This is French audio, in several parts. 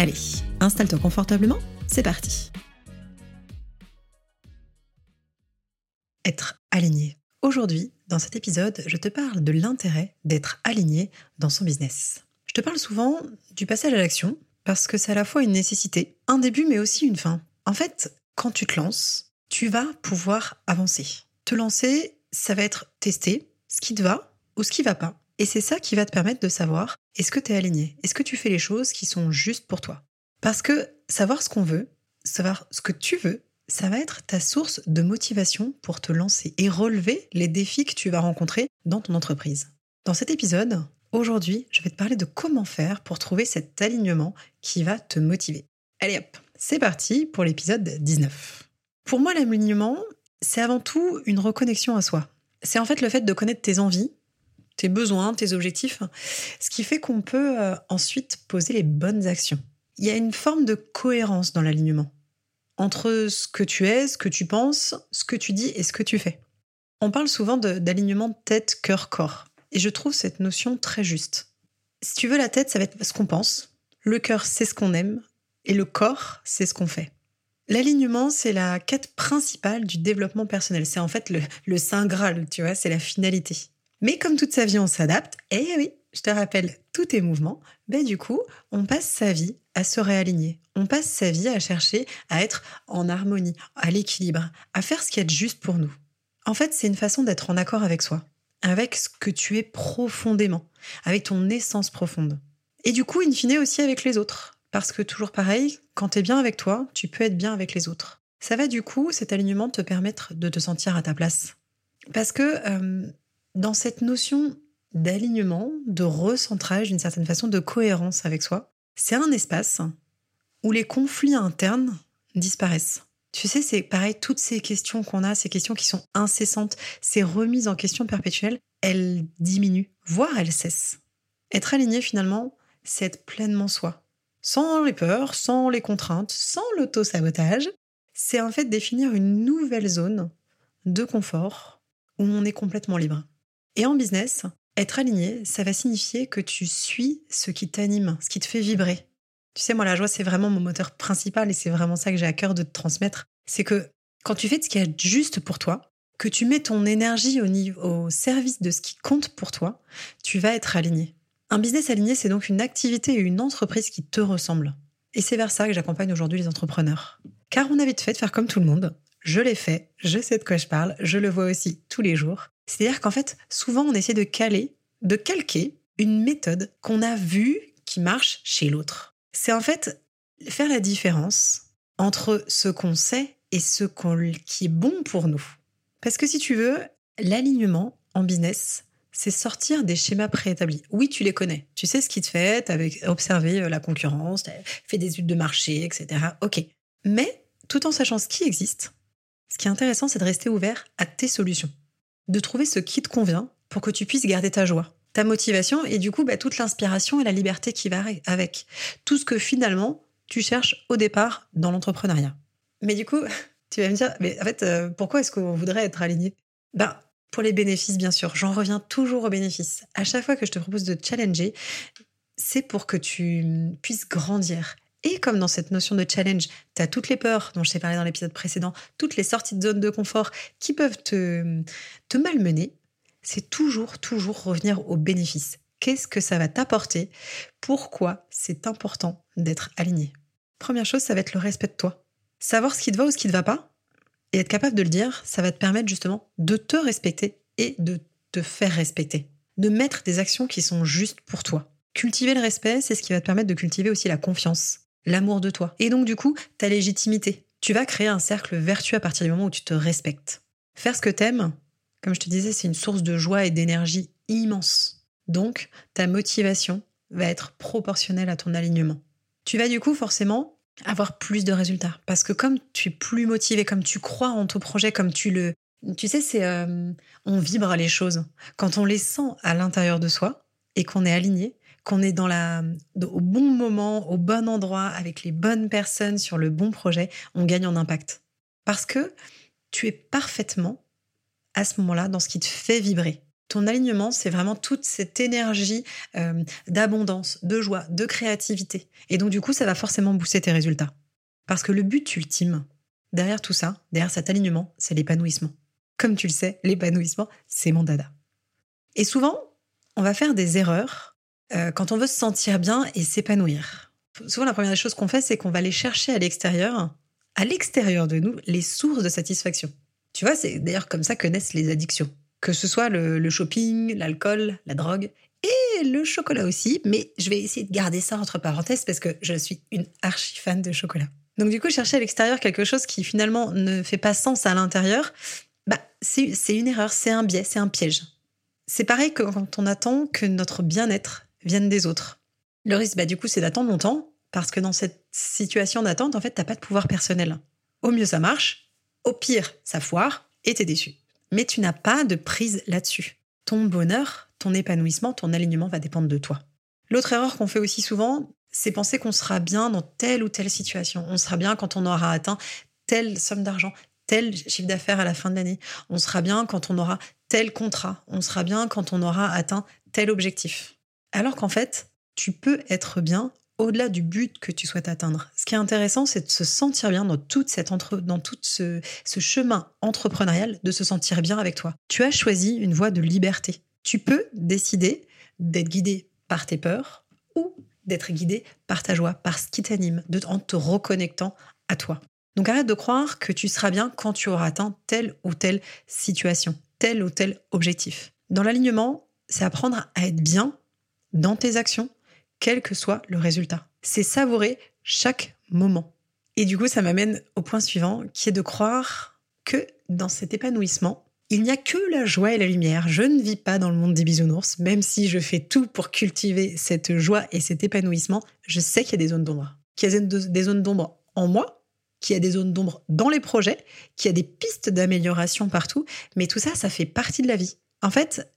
Allez, installe-toi confortablement c'est parti. Être aligné. Aujourd'hui, dans cet épisode, je te parle de l'intérêt d'être aligné dans son business. Je te parle souvent du passage à l'action parce que c'est à la fois une nécessité, un début mais aussi une fin. En fait, quand tu te lances, tu vas pouvoir avancer. Te lancer, ça va être tester ce qui te va ou ce qui va pas. Et c'est ça qui va te permettre de savoir est-ce que tu es aligné? Est-ce que tu fais les choses qui sont justes pour toi? Parce que savoir ce qu'on veut, savoir ce que tu veux, ça va être ta source de motivation pour te lancer et relever les défis que tu vas rencontrer dans ton entreprise. Dans cet épisode, aujourd'hui, je vais te parler de comment faire pour trouver cet alignement qui va te motiver. Allez hop, c'est parti pour l'épisode 19. Pour moi, l'alignement, c'est avant tout une reconnexion à soi. C'est en fait le fait de connaître tes envies, tes besoins, tes objectifs, ce qui fait qu'on peut euh, ensuite poser les bonnes actions il y a une forme de cohérence dans l'alignement entre ce que tu es, ce que tu penses, ce que tu dis et ce que tu fais. On parle souvent d'alignement tête, cœur, corps. Et je trouve cette notion très juste. Si tu veux, la tête, ça va être ce qu'on pense. Le cœur, c'est ce qu'on aime. Et le corps, c'est ce qu'on fait. L'alignement, c'est la quête principale du développement personnel. C'est en fait le, le Saint Graal, tu vois, c'est la finalité. Mais comme toute sa vie, on s'adapte. Et oui, je te rappelle tous tes mouvements. Ben du coup, on passe sa vie à se réaligner. On passe sa vie à chercher à être en harmonie, à l'équilibre, à faire ce qui est juste pour nous. En fait, c'est une façon d'être en accord avec soi, avec ce que tu es profondément, avec ton essence profonde. Et du coup, in fine aussi avec les autres. Parce que toujours pareil, quand tu es bien avec toi, tu peux être bien avec les autres. Ça va du coup, cet alignement, te permettre de te sentir à ta place. Parce que euh, dans cette notion d'alignement, de recentrage, d'une certaine façon, de cohérence avec soi, c'est un espace où les conflits internes disparaissent. Tu sais, c'est pareil, toutes ces questions qu'on a, ces questions qui sont incessantes, ces remises en question perpétuelles, elles diminuent, voire elles cessent. Être aligné finalement, c'est être pleinement soi. Sans les peurs, sans les contraintes, sans l'auto-sabotage, c'est en fait définir une nouvelle zone de confort où on est complètement libre. Et en business, être aligné, ça va signifier que tu suis ce qui t'anime, ce qui te fait vibrer. Tu sais, moi, la joie, c'est vraiment mon moteur principal et c'est vraiment ça que j'ai à cœur de te transmettre. C'est que quand tu fais ce qui est juste pour toi, que tu mets ton énergie au, niveau, au service de ce qui compte pour toi, tu vas être aligné. Un business aligné, c'est donc une activité et une entreprise qui te ressemblent. Et c'est vers ça que j'accompagne aujourd'hui les entrepreneurs. Car on a vite fait de faire comme tout le monde. Je l'ai fait, je sais de quoi je parle, je le vois aussi tous les jours. C'est-à-dire qu'en fait, souvent, on essaie de caler, de calquer une méthode qu'on a vue qui marche chez l'autre. C'est en fait faire la différence entre ce qu'on sait et ce qui est bon pour nous. Parce que si tu veux, l'alignement en business, c'est sortir des schémas préétablis. Oui, tu les connais. Tu sais ce qui te fait, tu as observé euh, la concurrence, tu as fait des études de marché, etc. Ok. Mais tout en sachant ce qui existe, ce qui est intéressant, c'est de rester ouvert à tes solutions de trouver ce qui te convient pour que tu puisses garder ta joie, ta motivation et du coup bah, toute l'inspiration et la liberté qui va avec. Tout ce que finalement tu cherches au départ dans l'entrepreneuriat. Mais du coup, tu vas me dire, mais en fait, euh, pourquoi est-ce qu'on voudrait être aligné Ben, pour les bénéfices, bien sûr. J'en reviens toujours aux bénéfices. À chaque fois que je te propose de challenger, c'est pour que tu puisses grandir et comme dans cette notion de challenge, tu as toutes les peurs dont je t'ai parlé dans l'épisode précédent, toutes les sorties de zone de confort qui peuvent te, malmener, c'est toujours, toujours revenir au bénéfice. Qu'est-ce que ça va t'apporter? Pourquoi c'est important d'être aligné? Première chose, ça va être le respect de toi. Savoir ce qui te va ou ce qui ne te va pas, et être capable de le dire, ça va te permettre justement de te respecter et de te faire respecter. De mettre des actions qui sont justes pour toi. Cultiver le respect, c'est ce qui va te permettre de cultiver aussi la confiance l'amour de toi. Et donc, du coup, ta légitimité. Tu vas créer un cercle vertueux à partir du moment où tu te respectes. Faire ce que t'aimes, comme je te disais, c'est une source de joie et d'énergie immense. Donc, ta motivation va être proportionnelle à ton alignement. tu vas du coup forcément avoir plus de résultats. Parce que comme tu es plus motivé, comme tu crois en ton projet, comme tu le... Tu sais, c'est... Euh, on vibre les choses. Quand on les sent à l'intérieur de soi et qu'on est aligné, qu'on est dans la, au bon moment, au bon endroit, avec les bonnes personnes sur le bon projet, on gagne en impact. Parce que tu es parfaitement à ce moment-là dans ce qui te fait vibrer. Ton alignement, c'est vraiment toute cette énergie euh, d'abondance, de joie, de créativité. Et donc, du coup, ça va forcément booster tes résultats. Parce que le but ultime, derrière tout ça, derrière cet alignement, c'est l'épanouissement. Comme tu le sais, l'épanouissement, c'est mon dada. Et souvent, on va faire des erreurs euh, quand on veut se sentir bien et s'épanouir. Souvent, la première chose qu'on fait, c'est qu'on va aller chercher à l'extérieur, à l'extérieur de nous, les sources de satisfaction. Tu vois, c'est d'ailleurs comme ça que naissent les addictions que ce soit le, shopping, l'alcool, la drogue et le chocolat aussi, mais je vais essayer de garder ça entre parenthèses parce que je suis une archi fan de chocolat. Donc du coup, chercher à l'extérieur quelque chose qui finalement ne fait pas sens à l'intérieur, bah, c'est une erreur, c'est un biais, c'est un piège. C'est pareil que quand on attend que notre bien-être vienne des autres. Le risque, bah, du coup, c'est d'attendre longtemps parce que dans cette situation d'attente, en fait, t'as pas de pouvoir personnel. Au mieux, ça marche. Au pire, ça foire et t'es déçu mais tu n'as pas de prise là-dessus. Ton bonheur, ton épanouissement, ton alignement va dépendre de toi. L'autre erreur qu'on fait aussi souvent, c'est penser qu'on sera bien dans telle ou telle situation. On sera bien quand on aura atteint telle somme d'argent, tel chiffre d'affaires à la fin de l'année. On sera bien quand on aura tel contrat. On sera bien quand on aura atteint tel objectif. Alors qu'en fait, tu peux être bien au-delà du but que tu souhaites atteindre. Ce qui est intéressant, c'est de se sentir bien dans, toute cette dans tout ce, ce chemin entrepreneurial, de se sentir bien avec toi. Tu as choisi une voie de liberté. Tu peux décider d'être guidé par tes peurs ou d'être guidé par ta joie, par ce qui t'anime, en te reconnectant à toi. Donc arrête de croire que tu seras bien quand tu auras atteint telle ou telle situation, tel ou tel objectif. Dans l'alignement, c'est apprendre à être bien dans tes actions, quel que soit le résultat. C'est savourer chaque moment. Et du coup, ça m'amène au point suivant, qui est de croire que dans cet épanouissement, il n'y a que la joie et la lumière. Je ne vis pas dans le monde des bisounours, même si je fais tout pour cultiver cette joie et cet épanouissement, je sais qu'il y a des zones d'ombre. Qu'il y a des zones d'ombre en moi, qu'il y a des zones d'ombre dans les projets, qu'il y a des pistes d'amélioration partout, mais tout ça, ça fait partie de la vie. En fait,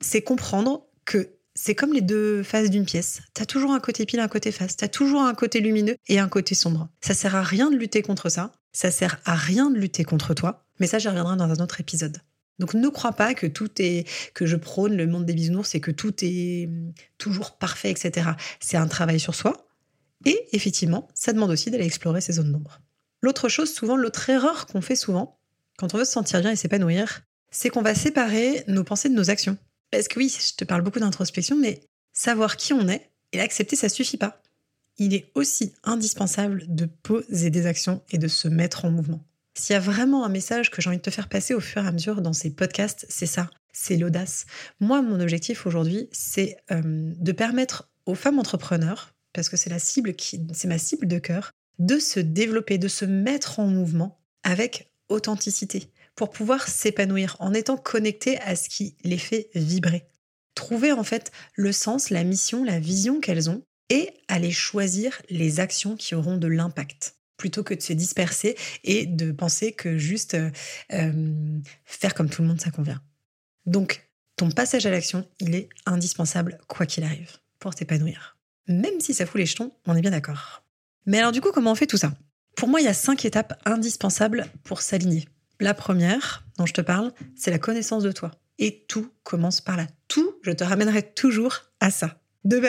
c'est comprendre que c'est comme les deux faces d'une pièce. T'as toujours un côté pile, un côté face. T'as toujours un côté lumineux et un côté sombre. Ça sert à rien de lutter contre ça. Ça sert à rien de lutter contre toi. Mais ça, j'y reviendrai dans un autre épisode. Donc ne crois pas que tout est que je prône le monde des bisounours et que tout est hum, toujours parfait, etc. C'est un travail sur soi. Et effectivement, ça demande aussi d'aller explorer ces zones d'ombre. L'autre chose, souvent, l'autre erreur qu'on fait souvent, quand on veut se sentir bien et s'épanouir, c'est qu'on va séparer nos pensées de nos actions. Parce que oui, je te parle beaucoup d'introspection, mais savoir qui on est et l'accepter, ça suffit pas. Il est aussi indispensable de poser des actions et de se mettre en mouvement. S'il y a vraiment un message que j'ai envie de te faire passer au fur et à mesure dans ces podcasts, c'est ça, c'est l'audace. Moi, mon objectif aujourd'hui, c'est euh, de permettre aux femmes entrepreneurs, parce que c'est la cible qui, c'est ma cible de cœur, de se développer, de se mettre en mouvement avec authenticité, pour pouvoir s'épanouir en étant connecté à ce qui les fait vibrer. Trouver en fait le sens, la mission, la vision qu'elles ont et aller choisir les actions qui auront de l'impact plutôt que de se disperser et de penser que juste euh, euh, faire comme tout le monde, ça convient. Donc, ton passage à l'action, il est indispensable quoi qu'il arrive pour t'épanouir. Même si ça fout les jetons, on est bien d'accord. Mais alors du coup, comment on fait tout ça? Pour moi, il y a cinq étapes indispensables pour s'aligner. La première dont je te parle, c'est la connaissance de toi. Et tout commence par là. Tout, je te ramènerai toujours à ça.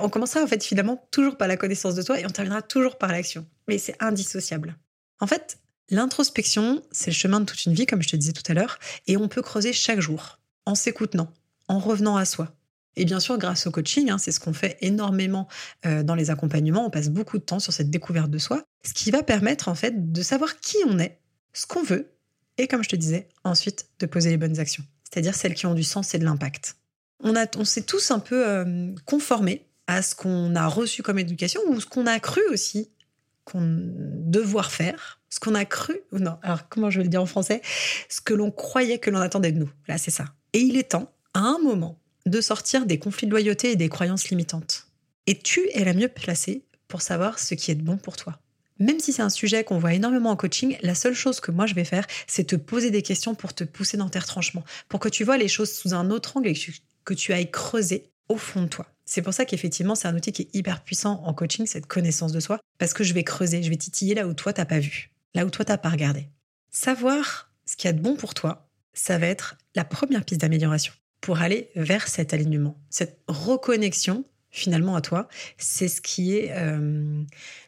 on commencera en fait finalement toujours par la connaissance de toi et on terminera toujours par l'action. Mais c'est indissociable. En fait, l'introspection, c'est le chemin de toute une vie, comme je te disais tout à l'heure, et on peut creuser chaque jour, en s'écoutant, en revenant à soi. Et bien sûr, grâce au coaching, hein, c'est ce qu'on fait énormément euh, dans les accompagnements, on passe beaucoup de temps sur cette découverte de soi, ce qui va permettre en fait de savoir qui on est, ce qu'on veut et comme je te disais, ensuite de poser les bonnes actions, c'est-à-dire celles qui ont du sens et de l'impact. On, on s'est tous un peu euh, conformés à ce qu'on a reçu comme éducation ou ce qu'on a cru aussi qu'on devoir faire, ce qu'on a cru, ou non, alors comment je vais le dire en français, ce que l'on croyait que l'on attendait de nous. Là, c'est ça. Et il est temps, à un moment, de sortir des conflits de loyauté et des croyances limitantes. Et tu es la mieux placée pour savoir ce qui est bon pour toi. Même si c'est un sujet qu'on voit énormément en coaching, la seule chose que moi je vais faire, c'est te poser des questions pour te pousser dans tes retranchements, pour que tu vois les choses sous un autre angle et que tu ailles creuser au fond de toi. C'est pour ça qu'effectivement, c'est un outil qui est hyper puissant en coaching, cette connaissance de soi, parce que je vais creuser, je vais titiller là où toi t'as pas vu, là où toi t'as pas regardé. Savoir ce qu'il y a de bon pour toi, ça va être la première piste d'amélioration pour aller vers cet alignement, cette reconnexion finalement à toi. C'est ce qui est euh,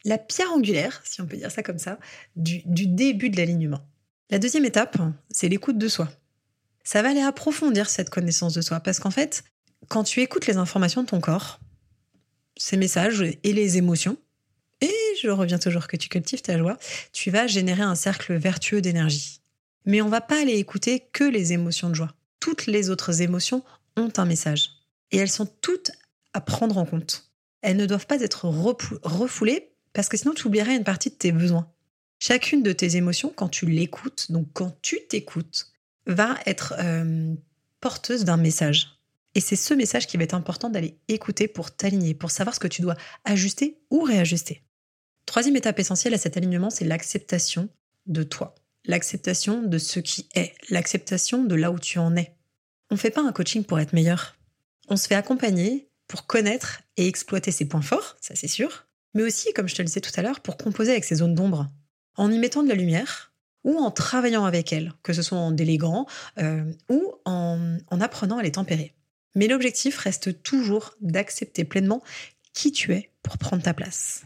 la pierre angulaire, si on peut dire ça comme ça, du, début de l'alignement. La deuxième étape, c'est l'écoute de soi. Ça va aller approfondir cette connaissance de soi parce qu'en fait, quand tu écoutes les informations de ton corps, ces messages et les émotions, et je reviens toujours que tu cultives ta joie, tu vas générer un cercle vertueux d'énergie. Mais on va pas aller écouter que les émotions de joie. Toutes les autres émotions ont un message. Et elles sont toutes à prendre en compte. Elles ne doivent pas être refoulées parce que sinon tu oublierais une partie de tes besoins. Chacune de tes émotions, quand tu l'écoutes, donc quand tu t'écoutes, va être euh, porteuse d'un message. Et c'est ce message qui va être important d'aller écouter pour t'aligner, pour savoir ce que tu dois ajuster ou réajuster. Troisième étape essentielle à cet alignement, c'est l'acceptation de toi, l'acceptation de ce qui est, l'acceptation de là où tu en es. On ne fait pas un coaching pour être meilleur. On se fait accompagner pour connaître et exploiter ses points forts, ça c'est sûr, mais aussi, comme je te le disais tout à l'heure, pour composer avec ses zones d'ombre, en y mettant de la lumière ou en travaillant avec elles, que ce soit en déléguant euh, ou en, apprenant à les tempérer. Mais l'objectif reste toujours d'accepter pleinement qui tu es pour prendre ta place.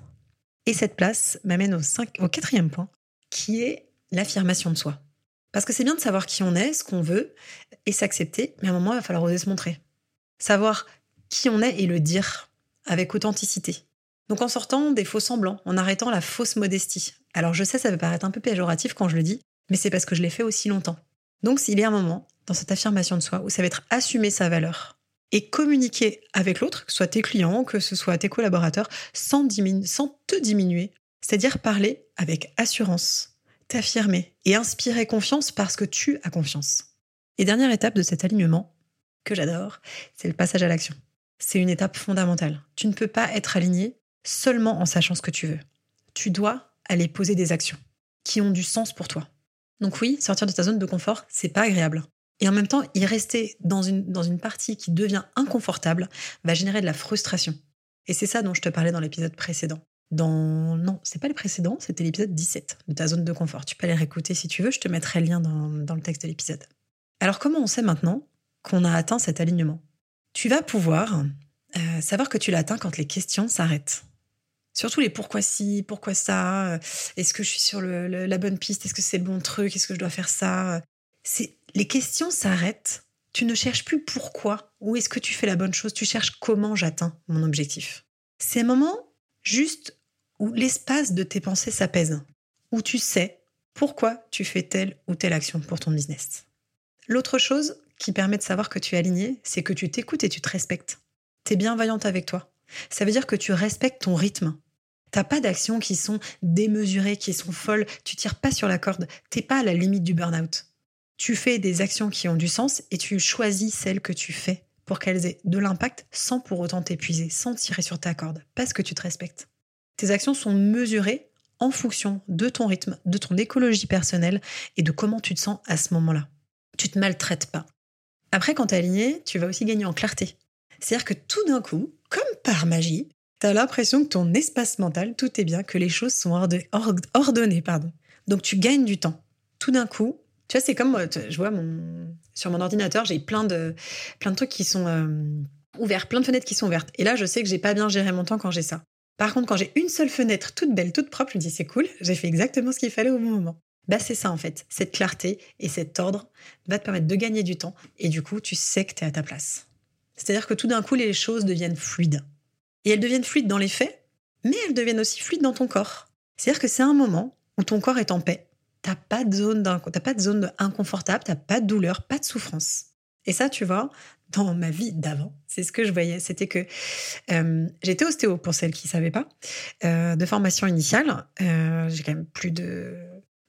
Et cette place m'amène au, au quatrième point, qui est l'affirmation de soi. Parce que c'est bien de savoir qui on est, ce qu'on veut, et s'accepter, mais à un moment, il va falloir oser se montrer. Savoir qui on est et le dire avec authenticité. Donc en sortant des faux semblants, en arrêtant la fausse modestie. Alors je sais, ça peut paraître un peu péjoratif quand je le dis, mais c'est parce que je l'ai fait aussi longtemps. Donc s'il y a un moment dans cette affirmation de soi où ça va être assumer sa valeur et communiquer avec l'autre, que ce soit tes clients, que ce soit tes collaborateurs, sans, sans te diminuer, c'est-à-dire parler avec assurance, t'affirmer et inspirer confiance parce que tu as confiance. Et dernière étape de cet alignement, que j'adore, c'est le passage à l'action. C'est une étape fondamentale. Tu ne peux pas être aligné seulement en sachant ce que tu veux. Tu dois aller poser des actions qui ont du sens pour toi. Donc oui, sortir de ta zone de confort, c'est pas agréable. Et en même temps, y rester dans une, partie qui devient inconfortable va générer de la frustration. Et c'est ça dont je te parlais dans l'épisode précédent. Dans non, c'est pas le précédent, c'était l'épisode 17 de ta zone de confort. Tu peux aller réécouter si tu veux, je te mettrai le lien dans le texte de l'épisode. Alors comment on sait maintenant qu'on a atteint cet alignement? Tu vas pouvoir euh, savoir que tu l'as atteint quand les questions s'arrêtent. Surtout les pourquoi si, pourquoi ça, euh, est-ce que je suis sur la bonne piste, est-ce que c'est le bon truc, est-ce que je dois faire ça. C'est les questions s'arrêtent. Tu ne cherches plus pourquoi ou est-ce que tu fais la bonne chose, tu cherches comment j'atteins mon objectif. C'est un moment juste où l'espace de tes pensées s'apaise, où tu sais pourquoi tu fais telle ou telle action pour ton business. L'autre chose, qui permet de savoir que tu es aligné, c'est que tu t'écoutes et tu te respectes. Tu es bienveillante avec toi. Ça veut dire que tu respectes ton rythme. T'as pas d'actions qui sont démesurées, qui sont folles, tu tires pas sur la corde, t'es pas à la limite du burn-out. Tu fais des actions qui ont du sens et tu choisis celles que tu fais pour qu'elles aient de l'impact sans pour autant t'épuiser, sans tirer sur ta corde, parce que tu te respectes. Tes actions sont mesurées en fonction de ton rythme, de ton écologie personnelle et de comment tu te sens à ce moment-là. Tu te maltraites pas. Après, quand tu es aligné, tu vas aussi gagner en clarté. C'est-à-dire que tout d'un coup, comme par magie, tu as l'impression que ton espace mental, tout est bien, que les choses sont ordonnées. Pardon. Donc tu gagnes du temps. Tout d'un coup, tu vois, c'est comme, je vois mon, sur mon ordinateur, j'ai plein de, plein de trucs qui sont euh, ouverts, plein de fenêtres qui sont ouvertes. Et là, je sais que j'ai pas bien géré mon temps quand j'ai ça. Par contre, quand j'ai une seule fenêtre toute belle, toute propre, je me dis c'est cool, j'ai fait exactement ce qu'il fallait au bon moment. Bah c'est ça en fait, cette clarté et cet ordre va te permettre de gagner du temps et du coup tu sais que tu es à ta place. C'est-à-dire que tout d'un coup les choses deviennent fluides. Et elles deviennent fluides dans les faits, mais elles deviennent aussi fluides dans ton corps. C'est-à-dire que c'est un moment où ton corps est en paix. T'as pas de zone pas de zone inconfortable, t'as pas de douleur, pas de souffrance. Et ça, tu vois, dans ma vie d'avant, c'est ce que je voyais. C'était que euh, j'étais ostéo, pour celles qui ne savaient pas, euh, de formation initiale. Euh, j'ai quand même plus de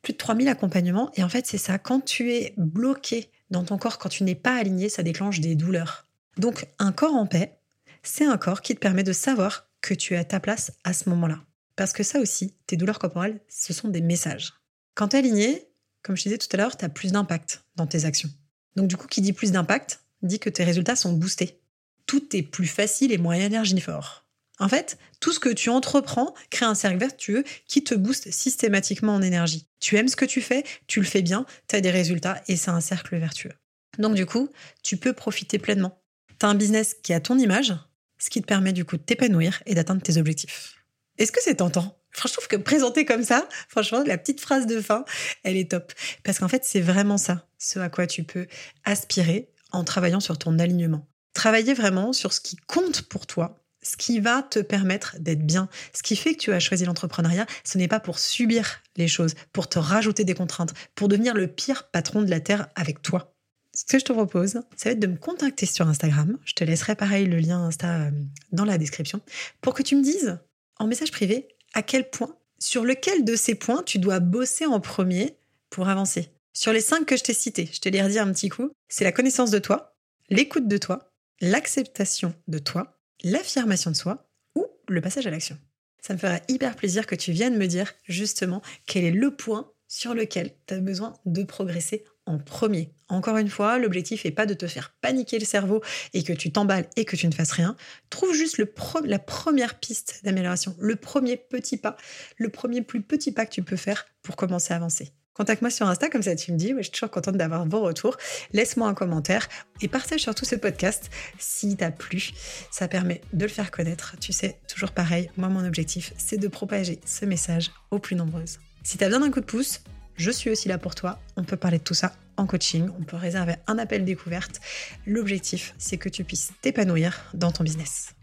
plus de 3000 accompagnements. Et en fait, c'est ça. Quand tu es bloqué dans ton corps, quand tu n'es pas aligné, ça déclenche des douleurs. Donc, un corps en paix, c'est un corps qui te permet de savoir que tu es à ta place à ce moment-là. Parce que ça aussi, tes douleurs corporelles, ce sont des messages. Quand tu es aligné, comme je disais tout à l'heure, tu as plus d'impact dans tes actions. Donc du coup, qui dit plus d'impact, dit que tes résultats sont boostés. Tout est plus facile et moins énergivore. En fait, tout ce que tu entreprends crée un cercle vertueux qui te booste systématiquement en énergie. Tu aimes ce que tu fais, tu le fais bien, tu as des résultats et c'est un cercle vertueux. Donc du coup, tu peux profiter pleinement. Tu as un business qui a ton image, ce qui te permet du coup de t'épanouir et d'atteindre tes objectifs. Est-ce que c'est tentant? Franchement, je trouve que présenter comme ça, franchement, la petite phrase de fin, elle est top. Parce qu'en fait, c'est vraiment ça, ce à quoi tu peux aspirer en travaillant sur ton alignement. Travailler vraiment sur ce qui compte pour toi, ce qui va te permettre d'être bien. Ce qui fait que tu as choisi l'entrepreneuriat, ce n'est pas pour subir les choses, pour te rajouter des contraintes, pour devenir le pire patron de la Terre avec toi. Ce que je te propose, ça va être de me contacter sur Instagram. Je te laisserai pareil le lien Insta euh, dans la description pour que tu me dises en message privé à quel point, sur lequel de ces points tu dois bosser en premier pour avancer. Sur les cinq que je t'ai cités, je te les redis un petit coup, c'est la connaissance de toi, l'écoute de toi, l'acceptation de toi, l'affirmation de soi ou le passage à l'action. Ça me ferait hyper plaisir que tu viennes me dire justement quel est le point sur lequel tu as besoin de progresser en premier. Encore une fois, l'objectif n'est pas de te faire paniquer le cerveau et que tu t'emballes et que tu ne fasses rien. Trouve juste la première piste d'amélioration, le premier petit pas, le premier plus petit pas que tu peux faire pour commencer à avancer. Contacte-moi sur Insta, comme ça tu me dis. je suis toujours contente d'avoir vos retours. Laisse-moi un commentaire et partage surtout ce podcast si t'as plu. Ça permet de le faire connaître. Tu sais, toujours pareil, moi mon objectif, c'est de propager ce message aux plus nombreuses. Si t'as besoin d'un coup de pouce, je suis aussi là pour toi. On peut parler de tout ça en coaching. On peut réserver un appel découverte. L'objectif, c'est que tu puisses t'épanouir dans ton business.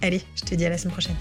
Allez, je te dis à la semaine prochaine.